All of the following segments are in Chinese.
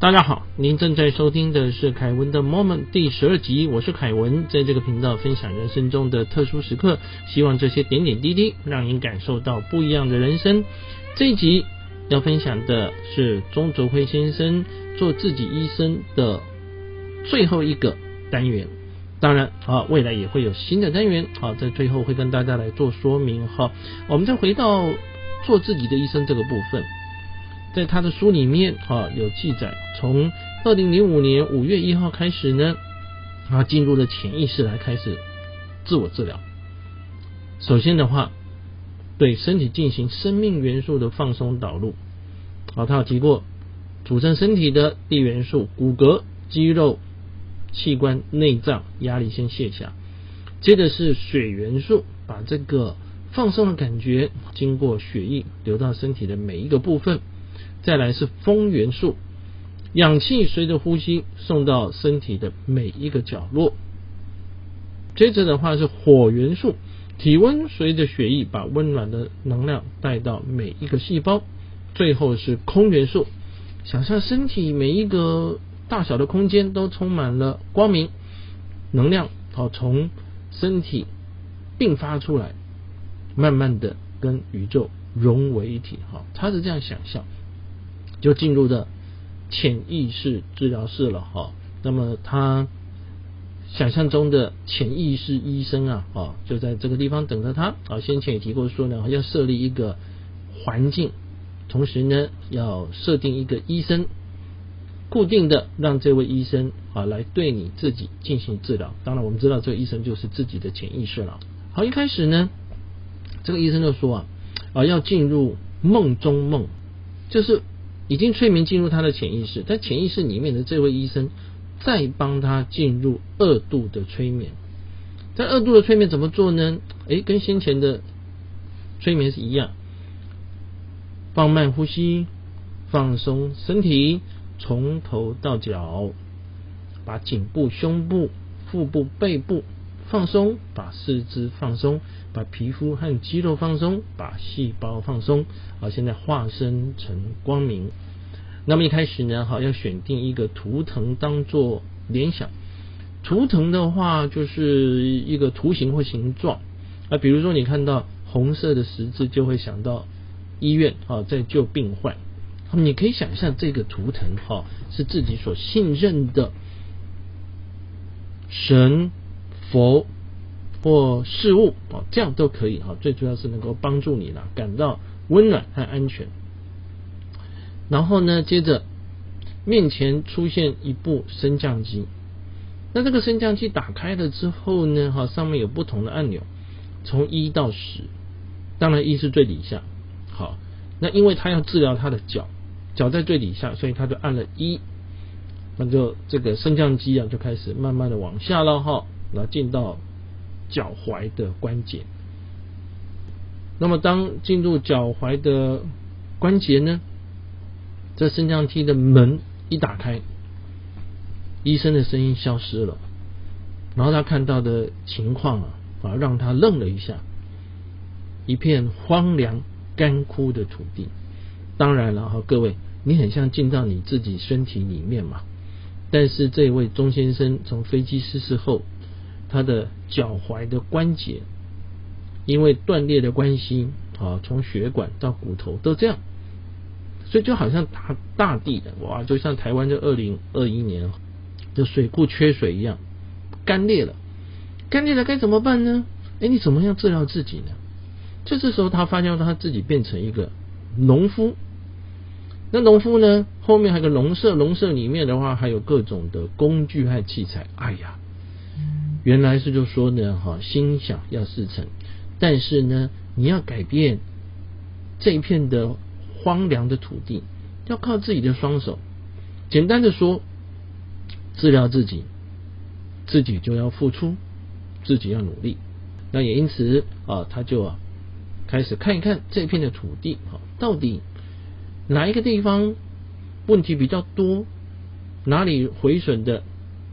大家好，您正在收听的是凯文的 Moment 第十二集，我是凯文，在这个频道分享人生中的特殊时刻，希望这些点点滴滴让您感受到不一样的人生。这一集要分享的是钟卓辉先生做自己医生的最后一个单元，当然啊，未来也会有新的单元啊，在最后会跟大家来做说明哈。我们再回到做自己的医生这个部分。在他的书里面啊有记载，从二零零五年五月一号开始呢，啊进入了潜意识来开始自我治疗。首先的话，对身体进行生命元素的放松导入。啊，他有提过组成身体的地元素、骨骼、肌肉、器官、内脏，压力先卸下。接着是水元素，把这个放松的感觉经过血液流到身体的每一个部分。再来是风元素，氧气随着呼吸送到身体的每一个角落。接着的话是火元素，体温随着血液把温暖的能量带到每一个细胞。最后是空元素，想象身体每一个大小的空间都充满了光明能量，好从身体并发出来，慢慢的跟宇宙融为一体。哈，他是这样想象。就进入的潜意识治疗室了哈，那么他想象中的潜意识医生啊，啊就在这个地方等着他啊。先前也提过说呢，要设立一个环境，同时呢要设定一个医生，固定的让这位医生啊来对你自己进行治疗。当然我们知道这个医生就是自己的潜意识了。好，一开始呢，这个医生就说啊啊要进入梦中梦，就是。已经催眠进入他的潜意识，但潜意识里面的这位医生再帮他进入二度的催眠。在二度的催眠怎么做呢？诶，跟先前的催眠是一样，放慢呼吸，放松身体，从头到脚，把颈部、胸部、腹部、背部放松，把四肢放松。把皮肤和肌肉放松，把细胞放松。好，现在化身成光明。那么一开始呢，好要选定一个图腾当做联想。图腾的话，就是一个图形或形状。啊，比如说你看到红色的十字，就会想到医院啊，在救病患。你可以想象这个图腾哈，是自己所信任的神佛。或事物啊，这样都可以哈。最主要是能够帮助你呢，感到温暖和安全。然后呢，接着面前出现一部升降机。那这个升降机打开了之后呢，哈，上面有不同的按钮，从一到十。当然一是最底下。好，那因为他要治疗他的脚，脚在最底下，所以他就按了一。那就这个升降机啊，就开始慢慢的往下了哈，然后进到。脚踝的关节，那么当进入脚踝的关节呢？这升降梯的门一打开，医生的声音消失了，然后他看到的情况啊，啊让他愣了一下，一片荒凉干枯的土地。当然了哈，各位，你很像进到你自己身体里面嘛。但是这位钟先生从飞机失事后。他的脚踝的关节因为断裂的关系啊，从血管到骨头都这样，所以就好像大大地的哇，就像台湾这二零二一年的水库缺水一样，干裂了，干裂了该怎么办呢？哎，你怎么样治疗自己呢？就这时候他发现他自己变成一个农夫，那农夫呢后面还有个农舍，农舍里面的话还有各种的工具和器材，哎呀。原来是就说呢，哈，心想要事成，但是呢，你要改变这一片的荒凉的土地，要靠自己的双手。简单的说，治疗自己，自己就要付出，自己要努力。那也因此啊，他就啊开始看一看这片的土地，哈，到底哪一个地方问题比较多，哪里毁损的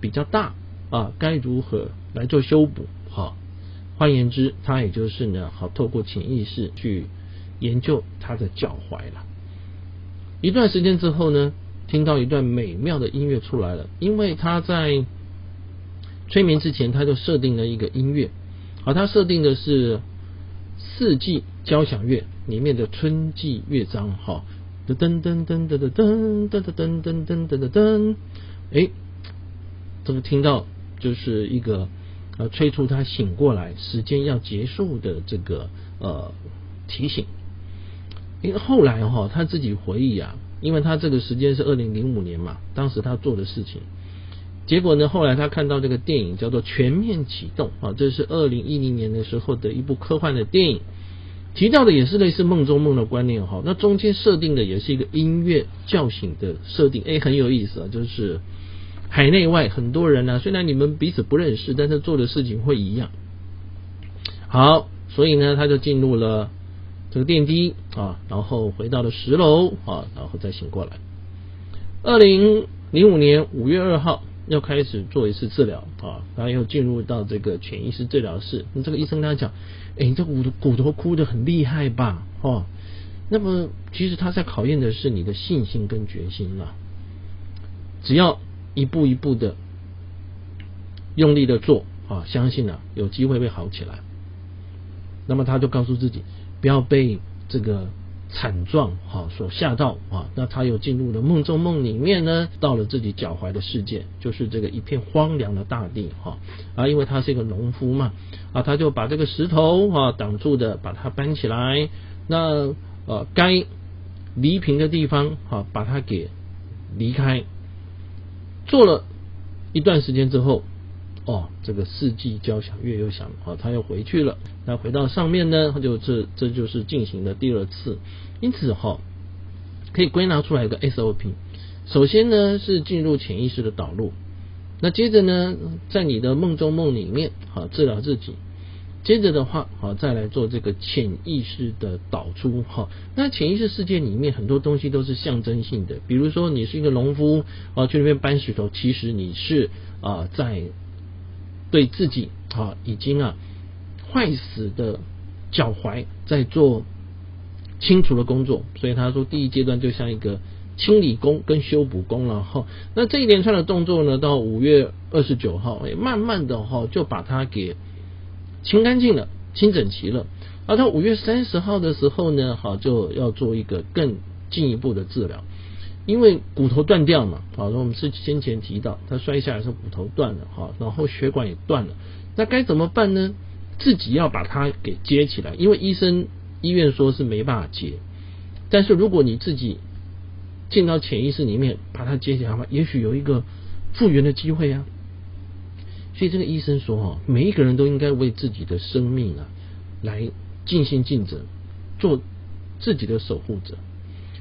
比较大。啊，该如何来做修补？哈，换言之，他也就是呢，好透过潜意识去研究他的脚踝了。一段时间之后呢，听到一段美妙的音乐出来了，因为他在催眠之前他就设定了一个音乐，好，他设定的是四季交响乐里面的春季乐章，哈，噔噔噔噔噔噔噔噔噔噔噔噔噔噔，哎，这个听到就是一个呃催促他醒过来，时间要结束的这个呃提醒。因为后来哈，他自己回忆啊，因为他这个时间是二零零五年嘛，当时他做的事情，结果呢，后来他看到这个电影叫做《全面启动》啊，这是二零一零年的时候的一部科幻的电影，提到的也是类似梦中梦的观念哈，那中间设定的也是一个音乐叫醒的设定，哎，很有意思啊，就是海内外很多人呢，虽然你们彼此不认识，但是做的事情会一样。好，所以呢，他就进入了。这个电梯啊，然后回到了十楼啊，然后再醒过来。二零零五年五月二号要开始做一次治疗啊，然后又进入到这个潜意识治疗室。那这个医生跟他讲：“哎，你这骨骨头哭的很厉害吧？哦，那么其实他在考验的是你的信心跟决心了。只要一步一步的用力的做啊，相信啊有机会会好起来。那么他就告诉自己。”不要被这个惨状哈所吓到啊！那他又进入了梦中梦里面呢，到了自己脚踝的世界，就是这个一片荒凉的大地哈啊！因为他是一个农夫嘛啊，他就把这个石头啊挡住的，把它搬起来。那呃，该离平的地方哈，把它给离开。做了一段时间之后。哦，这个四季交响乐又响，哦，他又回去了。那回到上面呢，他就这这就是进行了第二次。因此哈，可以归纳出来一个 SOP。首先呢是进入潜意识的导入，那接着呢在你的梦中梦里面，好治疗自己。接着的话，好再来做这个潜意识的导出。哈，那潜意识世界里面很多东西都是象征性的，比如说你是一个农夫，啊去那边搬石头，其实你是啊在。对自己啊，已经啊坏死的脚踝在做清除的工作，所以他说第一阶段就像一个清理工跟修补工了哈。那这一连串的动作呢，到五月二十九号，慢慢的哈就把它给清干净了，清整齐了。而到五月三十号的时候呢，好就要做一个更进一步的治疗。因为骨头断掉嘛，好，那我们是先前提到他摔下来是骨头断了，哈，然后血管也断了，那该怎么办呢？自己要把它给接起来，因为医生医院说是没办法接，但是如果你自己进到潜意识里面把它接起来的话，也许有一个复原的机会啊。所以这个医生说，哈，每一个人都应该为自己的生命啊来尽心尽责，做自己的守护者。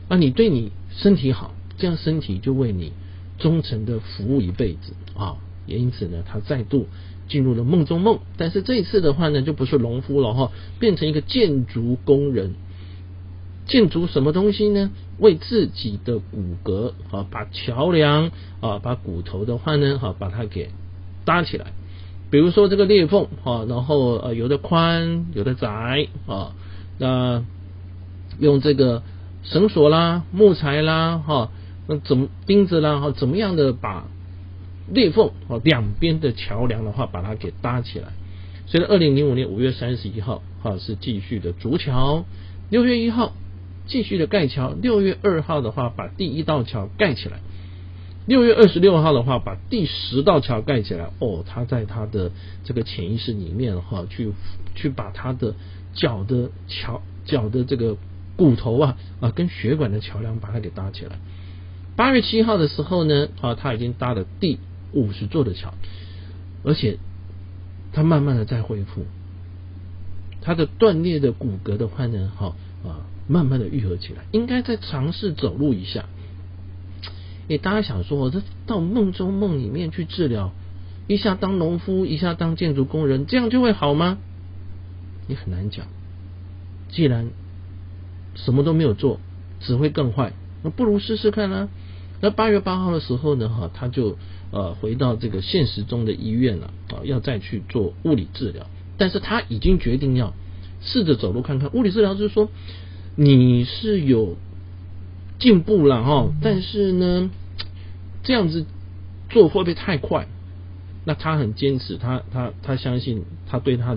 啊，你对你身体好。这样身体就为你忠诚的服务一辈子啊！也因此呢，他再度进入了梦中梦。但是这一次的话呢，就不是农夫了哈，变成一个建筑工人。建筑什么东西呢？为自己的骨骼啊，把桥梁啊，把骨头的话呢，哈，把它给搭起来。比如说这个裂缝啊，然后呃，有的宽，有的窄啊，那用这个绳索啦、木材啦，哈。那怎么钉子啦？哈，怎么样的把裂缝啊两边的桥梁的话，把它给搭起来。所以，二零零五年五月三十一号哈是继续的筑桥，六月一号继续的盖桥，六月二号的话把第一道桥盖起来，六月二十六号的话把第十道桥盖起来。哦，他在他的这个潜意识里面哈，去去把他的脚的桥脚的这个骨头啊啊跟血管的桥梁把它给搭起来。八月七号的时候呢，啊，他已经搭了第五十座的桥，而且他慢慢的在恢复，他的断裂的骨骼的话呢，哈啊，慢慢的愈合起来，应该再尝试走路一下。诶，大家想说，我这到梦中梦里面去治疗，一下当农夫，一下当建筑工人，这样就会好吗？也很难讲。既然什么都没有做，只会更坏，那不如试试看啊。那八月八号的时候呢，哈，他就呃回到这个现实中的医院了啊，要再去做物理治疗。但是他已经决定要试着走路看看。物理治疗就是说，你是有进步了哈，但是呢，这样子做会不会太快？那他很坚持，他他他相信他对他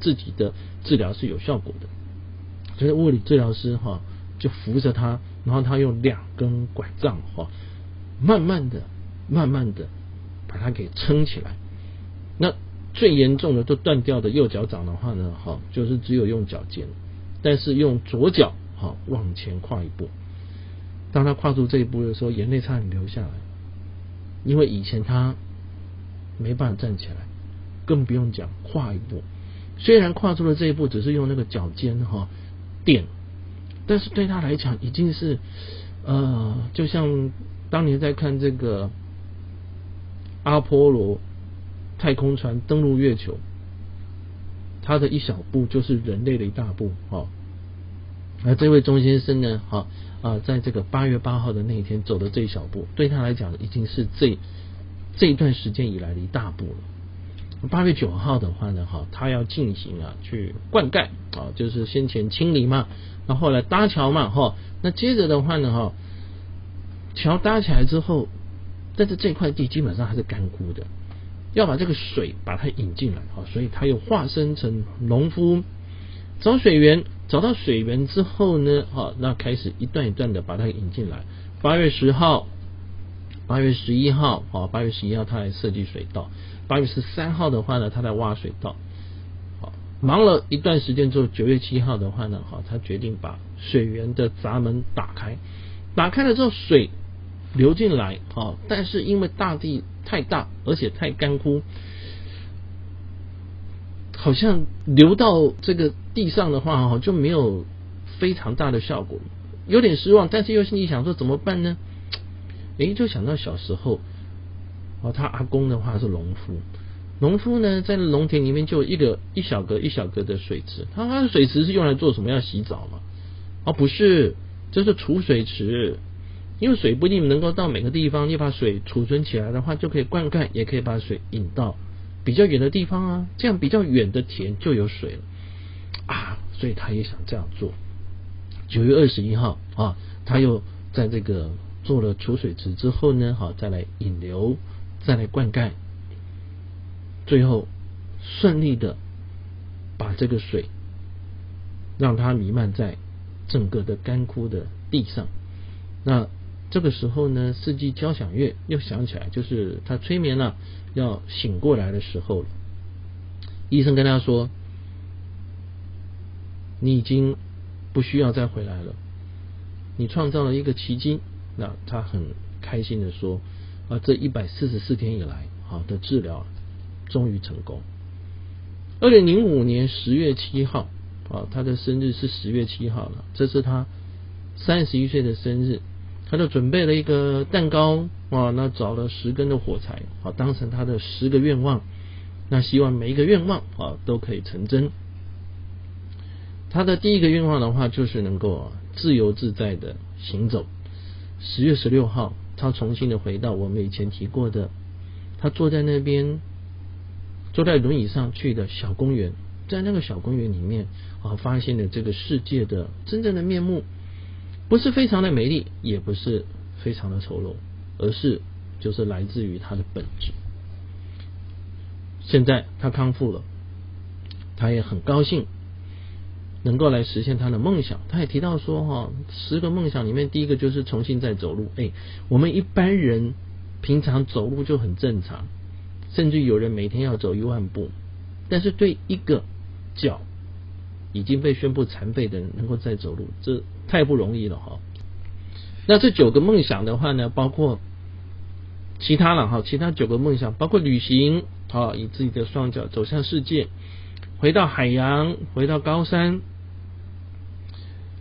自己的治疗是有效果的，所以物理治疗师哈就扶着他，然后他用两根拐杖哈，慢慢的、慢慢的把他给撑起来。那最严重的都断掉的右脚掌的话呢，哈，就是只有用脚尖，但是用左脚哈往前跨一步。当他跨出这一步的时候，眼泪差点流下来，因为以前他没办法站起来，更不用讲跨一步。虽然跨出了这一步，只是用那个脚尖哈电，但是对他来讲已经是呃，就像当年在看这个阿波罗太空船登陆月球，他的一小步就是人类的一大步哈。而这位钟先生呢，好啊，在这个八月八号的那一天走的这一小步，对他来讲已经是这这一段时间以来的一大步了。八月九号的话呢，哈，他要进行啊去灌溉啊，就是先前清理嘛，那后来搭桥嘛，哈，那接着的话呢，哈，桥搭起来之后，但是这块地基本上还是干枯的，要把这个水把它引进来，哈，所以他又化身成农夫找水源。找到水源之后呢，哈，那开始一段一段的把它引进来。八月十号、八月十一号，好，八月十一号他来设计水道，八月十三号的话呢，他在挖水道。好，忙了一段时间之后，九月七号的话呢，好，他决定把水源的闸门打开。打开了之后，水流进来，好，但是因为大地太大，而且太干枯。好像流到这个地上的话，哈，就没有非常大的效果，有点失望。但是又心里想说怎么办呢？诶，就想到小时候，哦，他阿公的话是农夫，农夫呢在农田里面就一个一小格一小格的水池，他他的水池是用来做什么？要洗澡吗？哦，不是，这是储水池，因为水不一定能够到每个地方，你把水储存起来的话，就可以灌溉，也可以把水引到。比较远的地方啊，这样比较远的田就有水了啊，所以他也想这样做。九月二十一号啊，他又在这个做了储水池之后呢，好再来引流，再来灌溉，最后顺利的把这个水让它弥漫在整个的干枯的地上。那这个时候呢，四季交响乐又响起来，就是他催眠了。要醒过来的时候了，医生跟他说：“你已经不需要再回来了，你创造了一个奇迹。”那他很开心的说：“啊，这一百四十四天以来，好的治疗终于成功。”二零零五年十月七号，啊，他的生日是十月七号了，这是他三十一岁的生日。他就准备了一个蛋糕啊，那找了十根的火柴啊，当成他的十个愿望。那希望每一个愿望啊都可以成真。他的第一个愿望的话，就是能够自由自在的行走。十月十六号，他重新的回到我们以前提过的，他坐在那边，坐在轮椅上去的小公园，在那个小公园里面啊，发现了这个世界的真正的面目。不是非常的美丽，也不是非常的丑陋，而是就是来自于它的本质。现在他康复了，他也很高兴能够来实现他的梦想。他也提到说，哈，十个梦想里面第一个就是重新再走路。哎，我们一般人平常走路就很正常，甚至有人每天要走一万步，但是对一个脚。已经被宣布残废的人能够再走路，这太不容易了哈。那这九个梦想的话呢，包括其他了哈，其他九个梦想包括旅行啊，以自己的双脚走向世界，回到海洋，回到高山，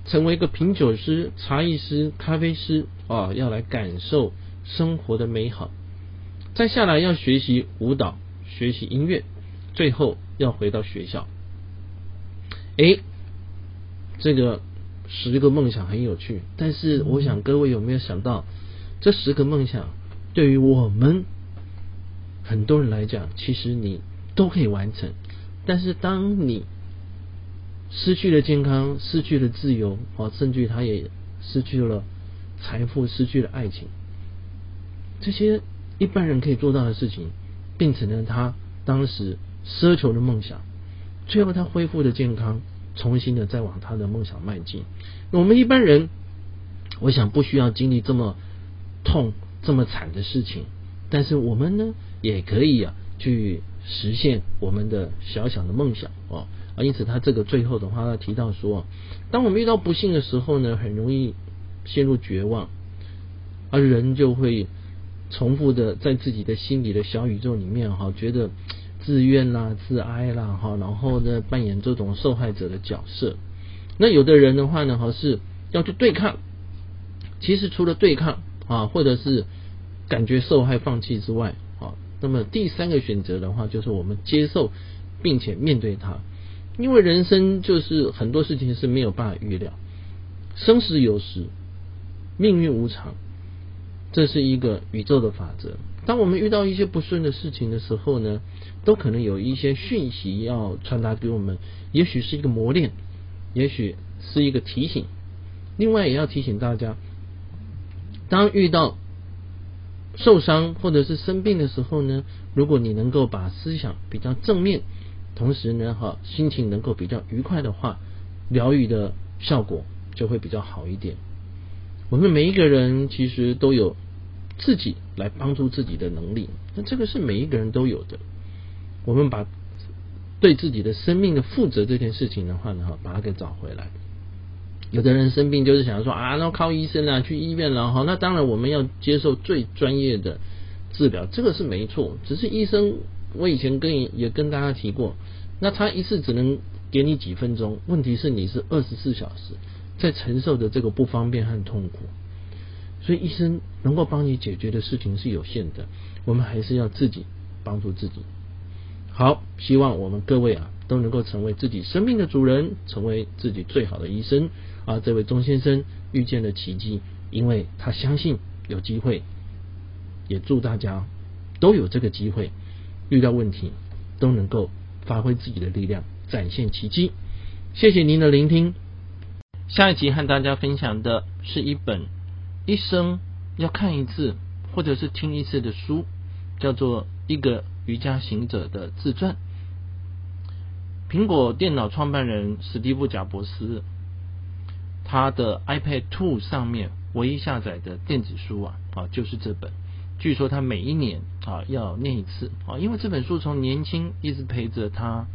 成为一个品酒师、茶艺师、咖啡师啊，要来感受生活的美好。再下来要学习舞蹈，学习音乐，最后要回到学校。哎，这个十个梦想很有趣，但是我想各位有没有想到，这十个梦想对于我们很多人来讲，其实你都可以完成。但是当你失去了健康，失去了自由，啊，甚至他也失去了财富，失去了爱情，这些一般人可以做到的事情，并且呢，他当时奢求的梦想，最后他恢复的健康，重新的再往他的梦想迈进。我们一般人，我想不需要经历这么痛、这么惨的事情，但是我们呢，也可以啊，去实现我们的小小的梦想哦。啊，因此他这个最后的话，他提到说，当我们遇到不幸的时候呢，很容易陷入绝望，而人就会重复的在自己的心里的小宇宙里面哈，觉得自怨啦、自哀啦哈，然后呢扮演这种受害者的角色。那有的人的话呢，哈是要去对抗，其实除了对抗啊，或者是感觉受害、放弃之外，啊，那么第三个选择的话，就是我们接受并且面对它。因为人生就是很多事情是没有办法预料，生死有时，命运无常，这是一个宇宙的法则。当我们遇到一些不顺的事情的时候呢，都可能有一些讯息要传达给我们，也许是一个磨练，也许是一个提醒。另外也要提醒大家，当遇到受伤或者是生病的时候呢，如果你能够把思想比较正面。同时呢，哈，心情能够比较愉快的话，疗愈的效果就会比较好一点。我们每一个人其实都有自己来帮助自己的能力，那这个是每一个人都有的。我们把对自己的生命的负责这件事情的话呢，哈，把它给找回来。有的人生病就是想说啊，那靠医生啊，去医院了哈，那当然我们要接受最专业的治疗，这个是没错。只是医生。我以前跟也跟大家提过，那他一次只能给你几分钟，问题是你是二十四小时在承受的这个不方便和痛苦，所以医生能够帮你解决的事情是有限的，我们还是要自己帮助自己。好，希望我们各位啊都能够成为自己生命的主人，成为自己最好的医生啊！这位钟先生遇见了奇迹，因为他相信有机会，也祝大家都有这个机会。遇到问题都能够发挥自己的力量，展现奇迹。谢谢您的聆听。下一集和大家分享的是一本一生要看一次或者是听一次的书，叫做《一个瑜伽行者的自传》。苹果电脑创办人史蒂夫·贾伯斯，他的 iPad Two 上面唯一下载的电子书啊，啊，就是这本。据说他每一年啊要念一次啊，因为这本书从年轻一直陪着他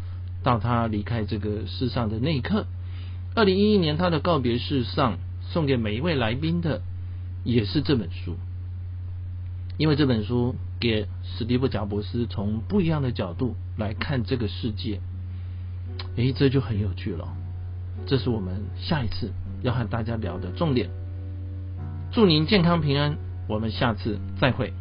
到他离开这个世上的那一刻。二零一一年他的告别式上送给每一位来宾的也是这本书，因为这本书给史蒂夫·贾伯斯从不一样的角度来看这个世界，诶，这就很有趣了。这是我们下一次要和大家聊的重点。祝您健康平安。我们下次再会。